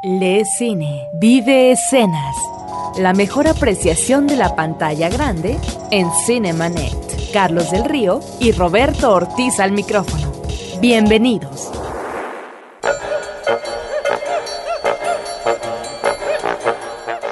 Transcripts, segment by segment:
Le cine, vive escenas. La mejor apreciación de la pantalla grande en Cinemanet. Carlos del Río y Roberto Ortiz al micrófono. Bienvenidos.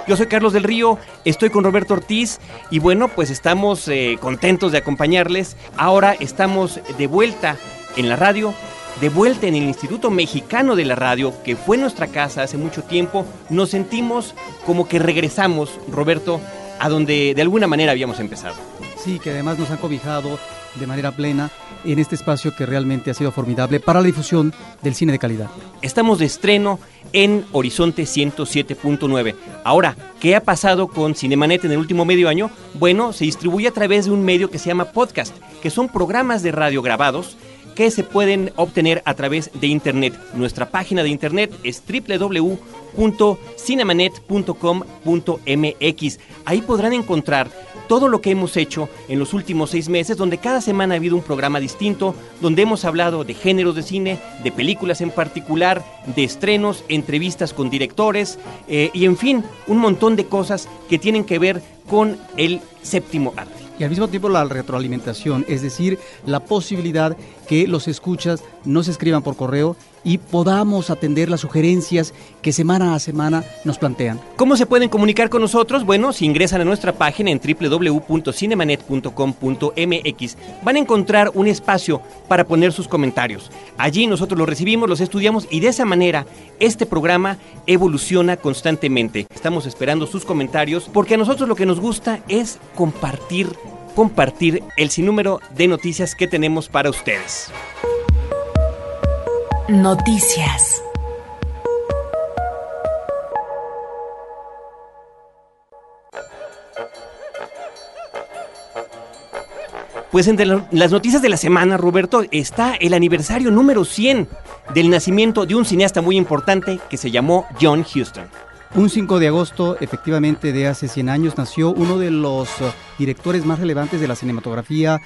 Yo soy Carlos del Río, estoy con Roberto Ortiz y bueno, pues estamos eh, contentos de acompañarles. Ahora estamos de vuelta en la radio, de vuelta en el Instituto Mexicano de la Radio, que fue nuestra casa hace mucho tiempo. Nos sentimos como que regresamos, Roberto, a donde de alguna manera habíamos empezado. Sí, que además nos han cobijado de manera plena en este espacio que realmente ha sido formidable para la difusión del cine de calidad. Estamos de estreno en Horizonte 107.9. Ahora, ¿qué ha pasado con Cinemanet en el último medio año? Bueno, se distribuye a través de un medio que se llama podcast, que son programas de radio grabados que se pueden obtener a través de internet. Nuestra página de internet es www.cinemanet.com.mx. Ahí podrán encontrar todo lo que hemos hecho en los últimos seis meses, donde cada semana ha habido un programa distinto, donde hemos hablado de géneros de cine, de películas en particular, de estrenos, entrevistas con directores eh, y en fin, un montón de cosas que tienen que ver con el séptimo arte y al mismo tiempo la retroalimentación, es decir, la posibilidad que los escuchas nos escriban por correo y podamos atender las sugerencias que semana a semana nos plantean. ¿Cómo se pueden comunicar con nosotros? Bueno, si ingresan a nuestra página en www.cinemanet.com.mx van a encontrar un espacio para poner sus comentarios. Allí nosotros los recibimos, los estudiamos y de esa manera este programa evoluciona constantemente. Estamos esperando sus comentarios porque a nosotros lo que nos gusta es compartir compartir el sinnúmero de noticias que tenemos para ustedes. Noticias. Pues entre las noticias de la semana, Roberto, está el aniversario número 100 del nacimiento de un cineasta muy importante que se llamó John Huston. Un 5 de agosto, efectivamente, de hace 100 años, nació uno de los uh, directores más relevantes de la cinematografía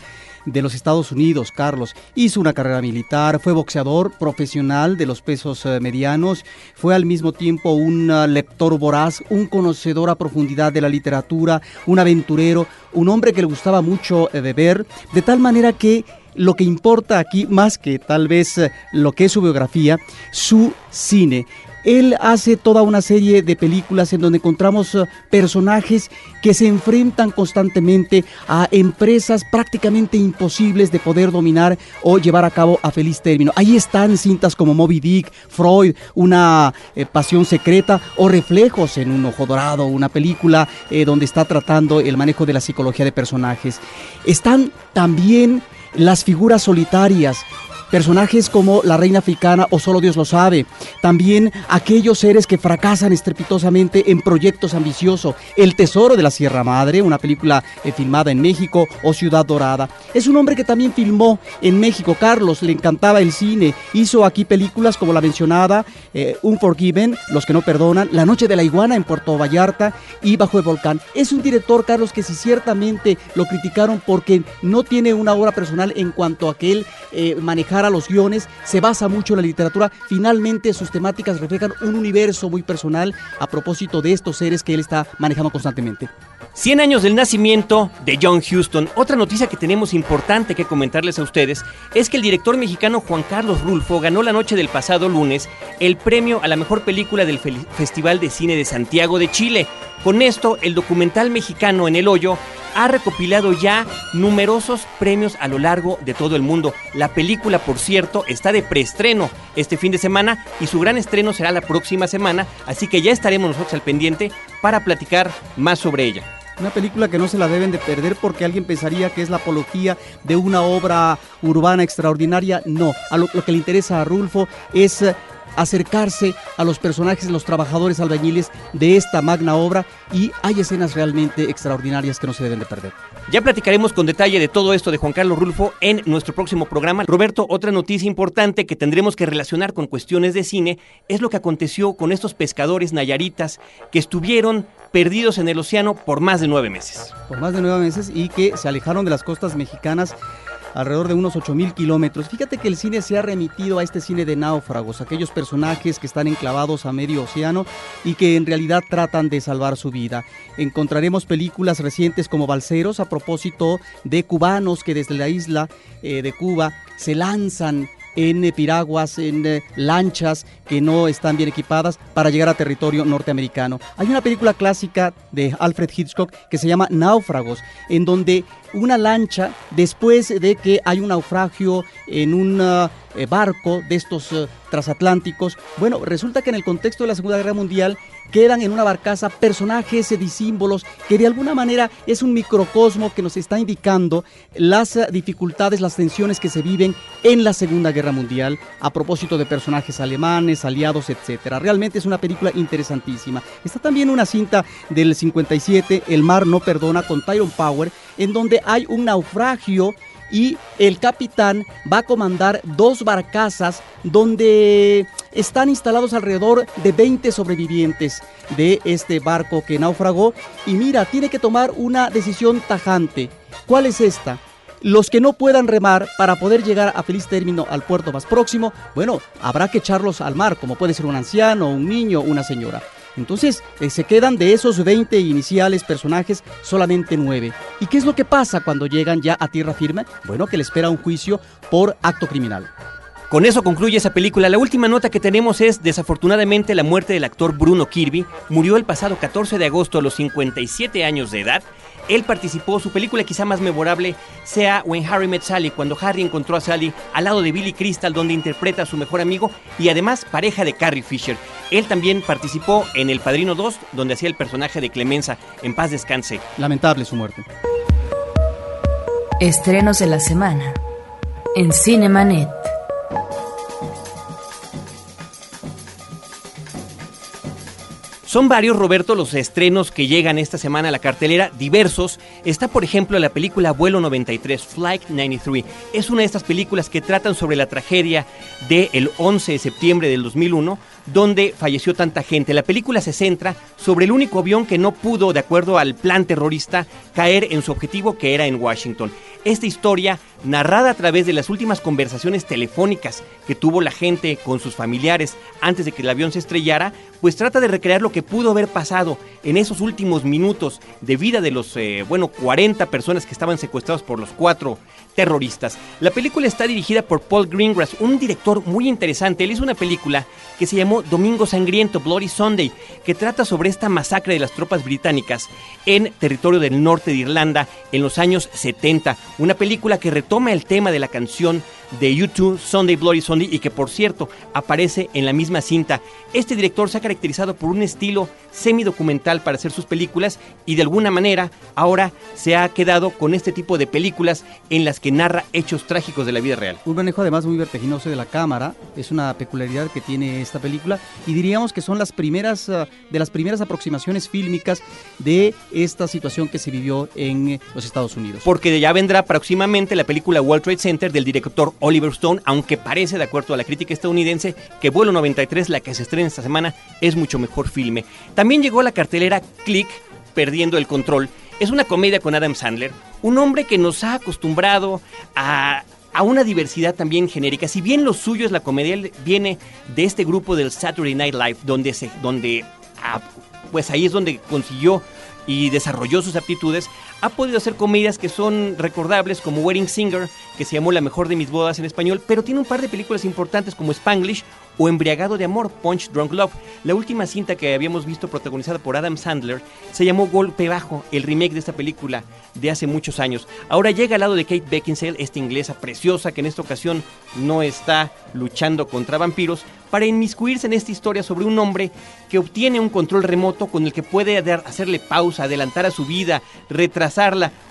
de los Estados Unidos, Carlos. Hizo una carrera militar, fue boxeador profesional de los pesos uh, medianos, fue al mismo tiempo un uh, lector voraz, un conocedor a profundidad de la literatura, un aventurero, un hombre que le gustaba mucho eh, beber, de tal manera que lo que importa aquí, más que tal vez lo que es su biografía, su cine. Él hace toda una serie de películas en donde encontramos eh, personajes que se enfrentan constantemente a empresas prácticamente imposibles de poder dominar o llevar a cabo a feliz término. Ahí están cintas como Moby Dick, Freud, una eh, pasión secreta o reflejos en un ojo dorado, una película eh, donde está tratando el manejo de la psicología de personajes. Están también las figuras solitarias personajes como la reina africana o solo Dios lo sabe, también aquellos seres que fracasan estrepitosamente en proyectos ambiciosos, El Tesoro de la Sierra Madre, una película eh, filmada en México, o Ciudad Dorada. Es un hombre que también filmó en México, Carlos, le encantaba el cine, hizo aquí películas como la mencionada, eh, Unforgiven, Los que no perdonan, La Noche de la Iguana en Puerto Vallarta y Bajo el Volcán. Es un director, Carlos, que si ciertamente lo criticaron porque no tiene una obra personal en cuanto a que él eh, manejara a los guiones, se basa mucho en la literatura. Finalmente sus temáticas reflejan un universo muy personal a propósito de estos seres que él está manejando constantemente. 100 años del nacimiento de John Huston. Otra noticia que tenemos importante que comentarles a ustedes es que el director mexicano Juan Carlos Rulfo ganó la noche del pasado lunes el premio a la mejor película del Festival de Cine de Santiago de Chile. Con esto, el documental mexicano En el Hoyo ha recopilado ya numerosos premios a lo largo de todo el mundo. La película, por cierto, está de preestreno este fin de semana y su gran estreno será la próxima semana, así que ya estaremos nosotros al pendiente para platicar más sobre ella. Una película que no se la deben de perder porque alguien pensaría que es la apología de una obra urbana extraordinaria. No, a lo, lo que le interesa a Rulfo es acercarse a los personajes, los trabajadores albañiles de esta magna obra y hay escenas realmente extraordinarias que no se deben de perder. Ya platicaremos con detalle de todo esto de Juan Carlos Rulfo en nuestro próximo programa. Roberto, otra noticia importante que tendremos que relacionar con cuestiones de cine es lo que aconteció con estos pescadores nayaritas que estuvieron perdidos en el océano por más de nueve meses. Por más de nueve meses y que se alejaron de las costas mexicanas alrededor de unos 8.000 kilómetros. Fíjate que el cine se ha remitido a este cine de náufragos, aquellos personajes que están enclavados a medio océano y que en realidad tratan de salvar su vida. Encontraremos películas recientes como Balseros a propósito de cubanos que desde la isla eh, de Cuba se lanzan en piraguas, en eh, lanchas que no están bien equipadas para llegar a territorio norteamericano. Hay una película clásica de Alfred Hitchcock que se llama Náufragos, en donde una lancha, después de que hay un naufragio en un eh, barco de estos eh, transatlánticos, bueno, resulta que en el contexto de la Segunda Guerra Mundial quedan en una barcaza personajes y símbolos que de alguna manera es un microcosmo que nos está indicando las dificultades, las tensiones que se viven en la Segunda Guerra Mundial a propósito de personajes alemanes, aliados, etcétera. Realmente es una película interesantísima. Está también una cinta del 57, El mar no perdona, con Tyrone Power, en donde hay un naufragio y el capitán va a comandar dos barcazas donde están instalados alrededor de 20 sobrevivientes de este barco que naufragó y mira, tiene que tomar una decisión tajante. ¿Cuál es esta? Los que no puedan remar para poder llegar a feliz término al puerto más próximo, bueno, habrá que echarlos al mar, como puede ser un anciano, un niño, una señora. Entonces, eh, se quedan de esos 20 iniciales personajes solamente 9. ¿Y qué es lo que pasa cuando llegan ya a tierra firme? Bueno, que le espera un juicio por acto criminal. Con eso concluye esa película. La última nota que tenemos es, desafortunadamente, la muerte del actor Bruno Kirby. Murió el pasado 14 de agosto a los 57 años de edad. Él participó, su película quizá más memorable sea When Harry Met Sally, cuando Harry encontró a Sally al lado de Billy Crystal, donde interpreta a su mejor amigo y además pareja de Carrie Fisher. Él también participó en El Padrino 2, donde hacía el personaje de Clemenza. En paz descanse. Lamentable su muerte. Estrenos de la semana en Cinemanet. Son varios, Roberto, los estrenos que llegan esta semana a la cartelera, diversos. Está, por ejemplo, la película Vuelo 93, Flight 93. Es una de estas películas que tratan sobre la tragedia del 11 de septiembre del 2001, donde falleció tanta gente. La película se centra sobre el único avión que no pudo, de acuerdo al plan terrorista, caer en su objetivo, que era en Washington. Esta historia, narrada a través de las últimas conversaciones telefónicas que tuvo la gente con sus familiares antes de que el avión se estrellara, pues trata de recrear lo que pudo haber pasado en esos últimos minutos de vida de los, eh, bueno, 40 personas que estaban secuestrados por los cuatro terroristas. La película está dirigida por Paul Greengrass, un director muy interesante. Él hizo una película que se llamó Domingo Sangriento, Bloody Sunday, que trata sobre esta masacre de las tropas británicas en territorio del norte de Irlanda en los años 70. Una película que retoma el tema de la canción de YouTube, Sunday Bloody Sunday, y que por cierto aparece en la misma cinta. Este director se ha caracterizado por un estilo semidocumental para hacer sus películas y de alguna manera ahora se ha quedado con este tipo de películas en las que narra hechos trágicos de la vida real. Un manejo además muy vertiginoso de la cámara, es una peculiaridad que tiene esta película y diríamos que son las primeras uh, de las primeras aproximaciones fílmicas de esta situación que se vivió en eh, los Estados Unidos. Porque ya vendrá próximamente la película World Trade Center del director Oliver Stone, aunque parece, de acuerdo a la crítica estadounidense, que Vuelo 93, la que se estrena esta semana, es mucho mejor filme. También llegó la cartelera Click, Perdiendo el Control. Es una comedia con Adam Sandler, un hombre que nos ha acostumbrado a, a una diversidad también genérica. Si bien lo suyo es la comedia, viene de este grupo del Saturday Night Live, donde, se, donde ah, pues ahí es donde consiguió y desarrolló sus aptitudes, ha podido hacer comedias que son recordables como Wedding Singer, que se llamó La mejor de mis bodas en español, pero tiene un par de películas importantes como Spanglish o Embriagado de Amor, Punch Drunk Love. La última cinta que habíamos visto protagonizada por Adam Sandler se llamó Golpe Bajo, el remake de esta película de hace muchos años. Ahora llega al lado de Kate Beckinsale, esta inglesa preciosa que en esta ocasión no está luchando contra vampiros, para inmiscuirse en esta historia sobre un hombre que obtiene un control remoto con el que puede hacerle pausa, adelantar a su vida,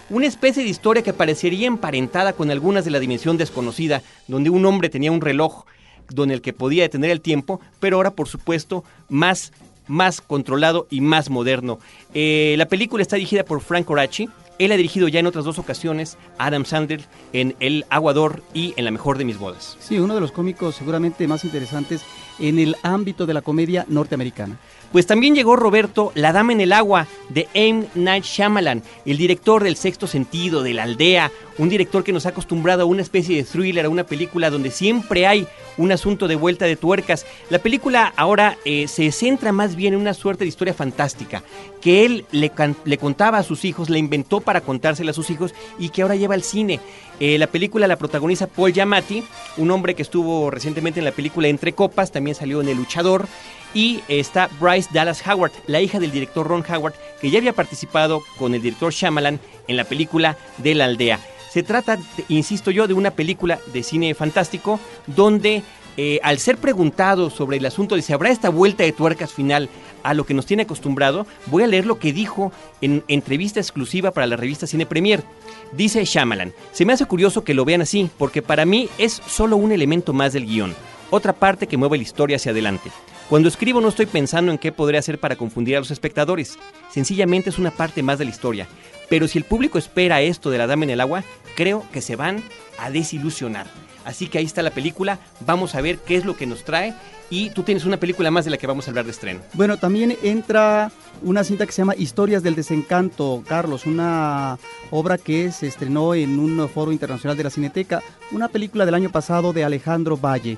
Una especie de historia que parecería emparentada con algunas de la dimensión desconocida, donde un hombre tenía un reloj donde el que podía detener el tiempo, pero ahora por supuesto más, más controlado y más moderno. Eh, la película está dirigida por Frank Coraci. Él ha dirigido ya en otras dos ocasiones Adam Sandler en El Aguador y en La Mejor de Mis Bodas. Sí, uno de los cómicos seguramente más interesantes en el ámbito de la comedia norteamericana. Pues también llegó Roberto, La Dama en el Agua, de M. Night Shyamalan, el director del Sexto Sentido, de La Aldea, un director que nos ha acostumbrado a una especie de thriller, a una película donde siempre hay un asunto de vuelta de tuercas. La película ahora eh, se centra más bien en una suerte de historia fantástica, que él le, contaba a sus hijos, le inventó para contársela a sus hijos y que ahora lleva al cine. Eh, la película la protagoniza Paul Giamatti, un hombre que estuvo recientemente en la película Entre Copas, también salió en El Luchador y está Bryce Dallas Howard, la hija del director Ron Howard, que ya había participado con el director Shyamalan en la película de la aldea. Se trata, insisto yo, de una película de cine fantástico donde eh, al ser preguntado sobre el asunto de si habrá esta vuelta de tuercas final a lo que nos tiene acostumbrado, voy a leer lo que dijo en entrevista exclusiva para la revista Cine Premier. Dice Shyamalan, se me hace curioso que lo vean así, porque para mí es solo un elemento más del guion, otra parte que mueve la historia hacia adelante. Cuando escribo no estoy pensando en qué podría hacer para confundir a los espectadores. Sencillamente es una parte más de la historia. Pero si el público espera esto de la dama en el agua, creo que se van a desilusionar. Así que ahí está la película, vamos a ver qué es lo que nos trae y tú tienes una película más de la que vamos a hablar de estreno. Bueno, también entra una cinta que se llama Historias del Desencanto, Carlos, una obra que se estrenó en un foro internacional de la Cineteca, una película del año pasado de Alejandro Valle.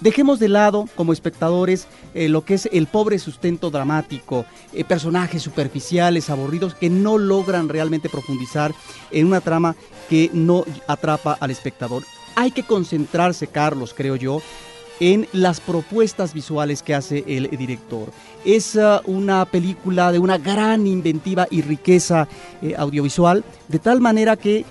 Dejemos de lado, como espectadores, eh, lo que es el pobre sustento dramático, eh, personajes superficiales, aburridos, que no logran realmente profundizar en una trama que no atrapa al espectador. Hay que concentrarse, Carlos, creo yo, en las propuestas visuales que hace el director. Es uh, una película de una gran inventiva y riqueza eh, audiovisual, de tal manera que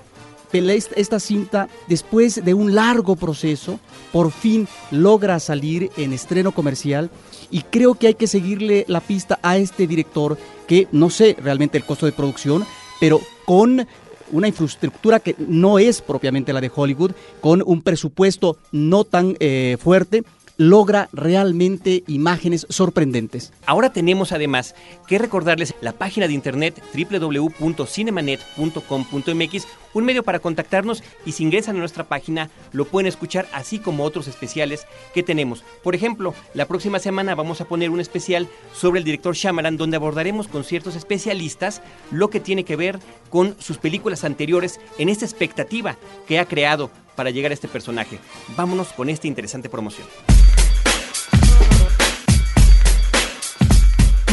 esta cinta, después de un largo proceso, por fin logra salir en estreno comercial y creo que hay que seguirle la pista a este director que no sé realmente el costo de producción, pero con una infraestructura que no es propiamente la de Hollywood, con un presupuesto no tan eh, fuerte, logra realmente imágenes sorprendentes. Ahora tenemos además que recordarles la página de internet www.cinemanet.com.mx, un medio para contactarnos y si ingresan a nuestra página lo pueden escuchar así como otros especiales que tenemos. Por ejemplo, la próxima semana vamos a poner un especial sobre el director Shyamalan donde abordaremos con ciertos especialistas lo que tiene que ver con sus películas anteriores en esta expectativa que ha creado para llegar a este personaje. Vámonos con esta interesante promoción.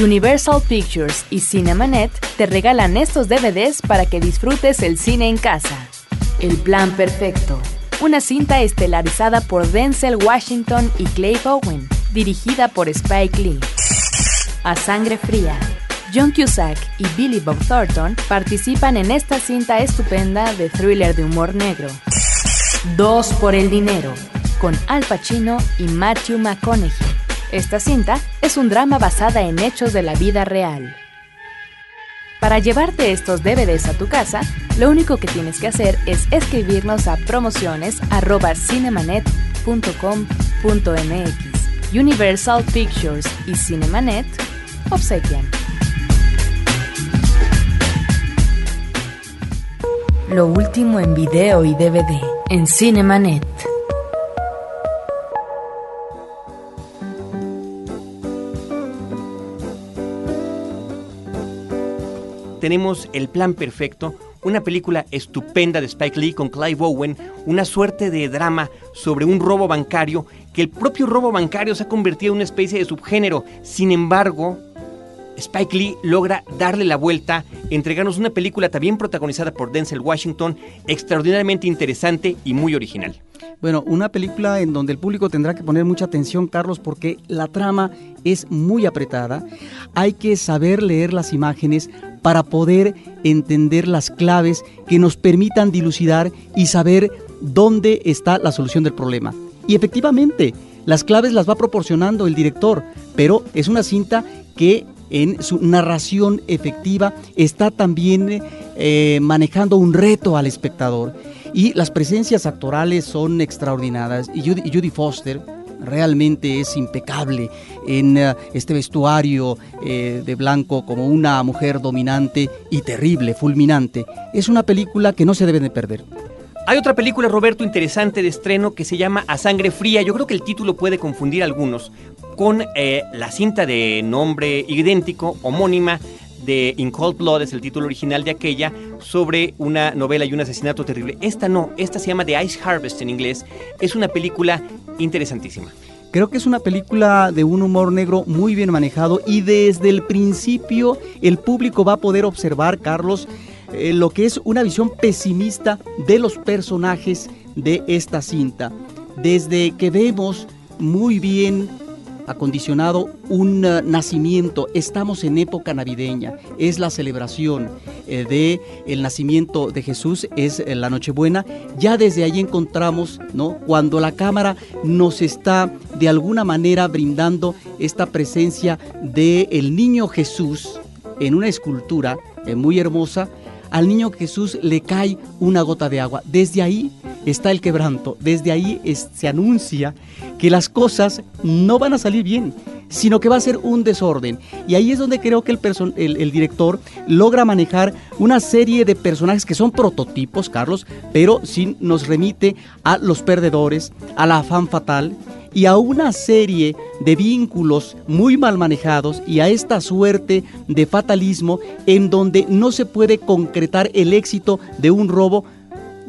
Universal Pictures y Cinemanet te regalan estos DVDs para que disfrutes el cine en casa. El Plan Perfecto, una cinta estelarizada por Denzel Washington y Clay Bowen, dirigida por Spike Lee. A Sangre Fría, John Cusack y Billy Bob Thornton participan en esta cinta estupenda de thriller de humor negro. Dos por el dinero, con Al Pacino y Matthew McConaughey. Esta cinta es un drama basada en hechos de la vida real. Para llevarte estos DVDs a tu casa, lo único que tienes que hacer es escribirnos a promociones@cinemanet.com.mx. Universal Pictures y Cinemanet obsequian. Lo último en video y DVD en Cinemanet. Tenemos El Plan Perfecto, una película estupenda de Spike Lee con Clive Owen, una suerte de drama sobre un robo bancario que el propio robo bancario se ha convertido en una especie de subgénero. Sin embargo, Spike Lee logra darle la vuelta, entregarnos una película también protagonizada por Denzel Washington, extraordinariamente interesante y muy original. Bueno, una película en donde el público tendrá que poner mucha atención, Carlos, porque la trama es muy apretada. Hay que saber leer las imágenes para poder entender las claves que nos permitan dilucidar y saber dónde está la solución del problema. Y efectivamente, las claves las va proporcionando el director, pero es una cinta que en su narración efectiva, está también eh, manejando un reto al espectador. Y las presencias actorales son extraordinarias. Y Judy, Foster realmente es impecable en eh, este vestuario eh, de blanco como una mujer dominante y terrible, fulminante. Es una película que no se debe de perder. Hay otra película, Roberto, interesante de estreno que se llama A Sangre Fría. Yo creo que el título puede confundir a algunos con eh, la cinta de nombre idéntico, homónima, de In Cold Blood, es el título original de aquella, sobre una novela y un asesinato terrible. Esta no, esta se llama The Ice Harvest en inglés. Es una película interesantísima. Creo que es una película de un humor negro muy bien manejado y desde el principio el público va a poder observar, Carlos, eh, lo que es una visión pesimista de los personajes de esta cinta. Desde que vemos muy bien acondicionado un eh, nacimiento. Estamos en época navideña, es la celebración eh, de el nacimiento de Jesús, es eh, la Nochebuena. Ya desde ahí encontramos, ¿no? Cuando la cámara nos está de alguna manera brindando esta presencia de el niño Jesús en una escultura muy hermosa, al niño Jesús le cae una gota de agua. Desde ahí está el quebranto, desde ahí se anuncia que las cosas no van a salir bien, sino que va a ser un desorden. Y ahí es donde creo que el, el, director logra manejar una serie de personajes que son prototipos, Carlos, pero sí nos remite a los perdedores, a la afán fatal y a una serie de vínculos muy mal manejados y a esta suerte de fatalismo en donde no se puede concretar el éxito de un robo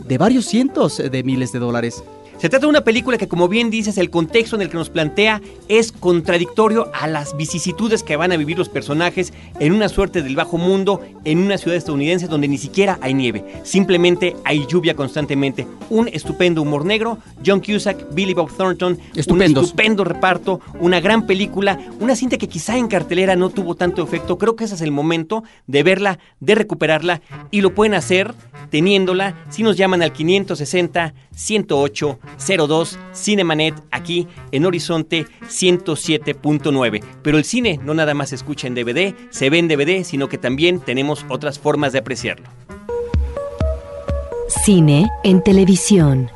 de varios cientos de miles de dólares. Se trata de una película que, como bien dices, el contexto en el que nos plantea es contradictorio a las vicisitudes que van a vivir los personajes en una suerte del bajo mundo, en una ciudad estadounidense donde ni siquiera hay nieve, simplemente hay lluvia constantemente. Un estupendo humor negro, John Cusack, Billy Bob Thornton, un estupendo reparto, una gran película, una cinta que quizá en cartelera no tuvo tanto efecto. Creo que ese es el momento de verla, de recuperarla y lo pueden hacer teniéndola si nos llaman al 560 108 02 Cinemanet aquí en Horizonte 107.9. Pero el cine no nada más se escucha en DVD, se ve en DVD, sino que también tenemos otras formas de apreciarlo. Cine en televisión.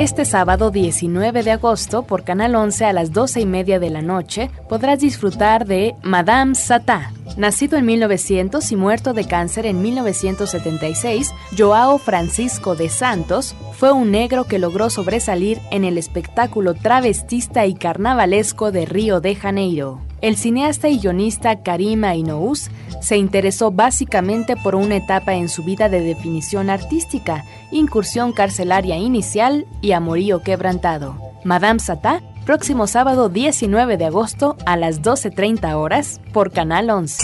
Este sábado 19 de agosto, por Canal 11 a las 12 y media de la noche, podrás disfrutar de Madame Satá. Nacido en 1900 y muerto de cáncer en 1976, Joao Francisco de Santos fue un negro que logró sobresalir en el espectáculo travestista y carnavalesco de Río de Janeiro. El cineasta y guionista Karima Inous se interesó básicamente por una etapa en su vida de definición artística, incursión carcelaria inicial y amorío quebrantado. Madame Satá, próximo sábado 19 de agosto a las 12.30 horas por Canal 11.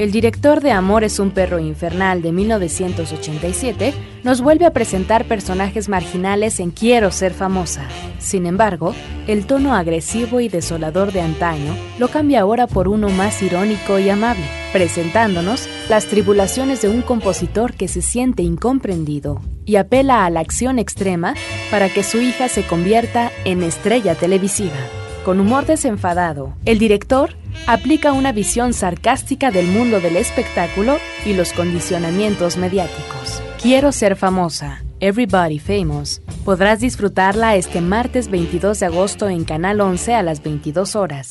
El director de Amor es un perro infernal de 1987 nos vuelve a presentar personajes marginales en Quiero ser famosa. Sin embargo, el tono agresivo y desolador de antaño lo cambia ahora por uno más irónico y amable, presentándonos las tribulaciones de un compositor que se siente incomprendido y apela a la acción extrema para que su hija se convierta en estrella televisiva. Con humor desenfadado, el director aplica una visión sarcástica del mundo del espectáculo y los condicionamientos mediáticos. Quiero ser famosa. Everybody Famous. Podrás disfrutarla este martes 22 de agosto en Canal 11 a las 22 horas.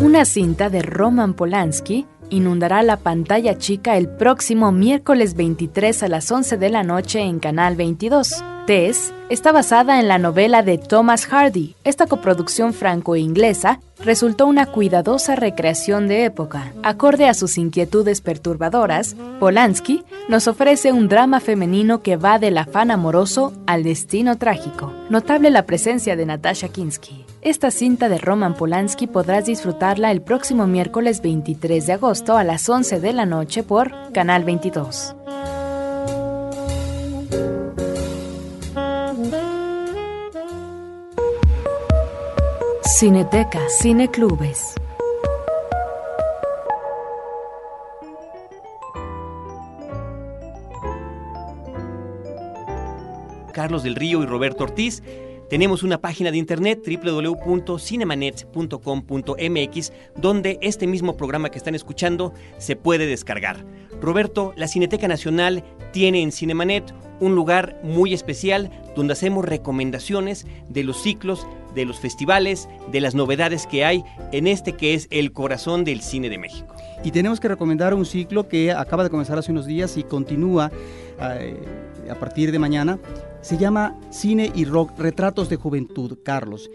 Una cinta de Roman Polanski inundará la pantalla chica el próximo miércoles 23 a las 11 de la noche en Canal 22. Tess está basada en la novela de Thomas Hardy. Esta coproducción franco-inglesa resultó una cuidadosa recreación de época. Acorde a sus inquietudes perturbadoras, Polanski nos ofrece un drama femenino que va del afán amoroso al destino trágico. Notable la presencia de Natasha Kinsky. Esta cinta de Roman Polanski podrás disfrutarla el próximo miércoles 23 de agosto a las 11 de la noche por Canal 22. Cineteca, Cineclubes. Carlos del Río y Roberto Ortiz. Tenemos una página de internet www.cinemanet.com.mx donde este mismo programa que están escuchando se puede descargar. Roberto, la Cineteca Nacional tiene en Cinemanet un lugar muy especial donde hacemos recomendaciones de los ciclos de los festivales, de las novedades que hay en este que es el corazón del cine de México. Y tenemos que recomendar un ciclo que acaba de comenzar hace unos días y continúa eh, a partir de mañana. Se llama Cine y Rock, Retratos de Juventud, Carlos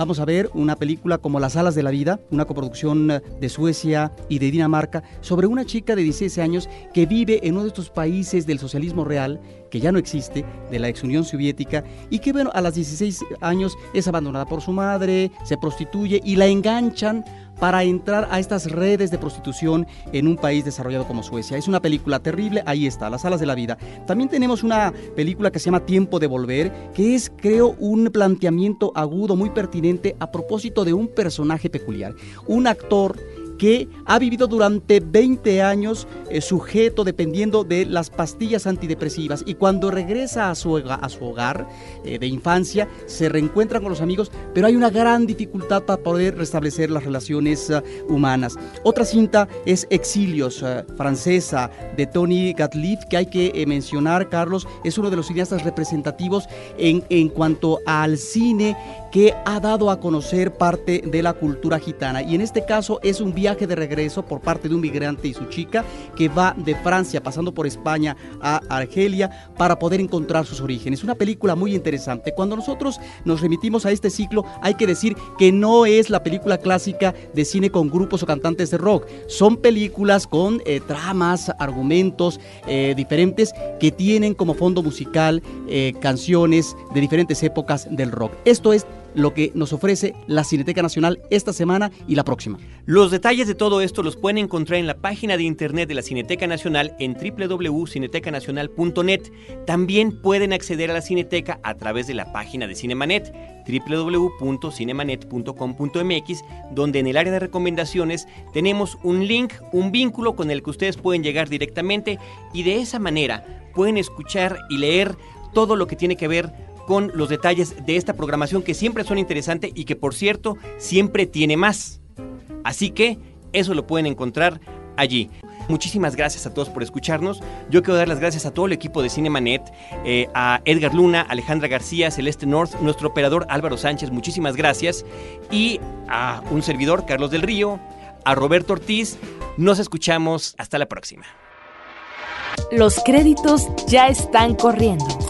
vamos a ver una película como Las alas de la vida, una coproducción eh, de Suecia y de Dinamarca, sobre una chica de 16 años que vive en uno de estos países del socialismo real, que ya no existe, de la ex Unión Soviética, y que bueno, a los 16 años es abandonada por su madre, se prostituye y la enganchan para entrar a estas redes de prostitución en un país desarrollado como Suecia. Es una película terrible, ahí está, Las alas de la vida. También tenemos una película que se llama Tiempo de Volver, que es, creo, un planteamiento agudo, muy pertinente a propósito de un personaje peculiar. Un actor que ha vivido durante 20 años eh, sujeto dependiendo de las pastillas antidepresivas y cuando regresa a su, a su hogar eh, de infancia se reencuentra con los amigos, pero hay una gran dificultad para poder restablecer las relaciones eh, humanas. Otra cinta es Exilios, francesa, de Tony Gatliff, que hay que mencionar, Carlos, es uno de los cineastas representativos en, en cuanto al cine que ha dado a conocer parte de la cultura gitana. Y en este caso es un viaje de regreso por parte de un migrante y su chica que va de Francia pasando por España a Argelia para poder encontrar sus orígenes. Una película muy interesante. Cuando nosotros nos remitimos a este ciclo hay que decir que no es la película clásica de cine con grupos o cantantes de rock. Son películas con eh, tramas, argumentos eh, diferentes que tienen como fondo musical eh, canciones de diferentes épocas del rock. Esto es lo que nos ofrece la Cineteca Nacional esta semana y la próxima. Los detalles de todo esto los pueden encontrar en la página de internet de la Cineteca Nacional en www.cinetecanacional.net. También pueden acceder a la Cineteca a través de la página de Cinemanet www.cinemanet.com.mx, donde en el área de recomendaciones tenemos un link, un vínculo con el que ustedes pueden llegar directamente y de esa manera pueden escuchar y leer todo lo que tiene que ver con los detalles de esta programación que siempre son interesantes y que por cierto siempre tiene más. Así que eso lo pueden encontrar allí. Muchísimas gracias a todos por escucharnos. Yo quiero dar las gracias a todo el equipo de Cinemanet, eh, a Edgar Luna, Alejandra García, Celeste North, nuestro operador Álvaro Sánchez, muchísimas gracias. Y a un servidor, Carlos del Río, a Roberto Ortiz. Nos escuchamos. Hasta la próxima. Los créditos ya están corriendo.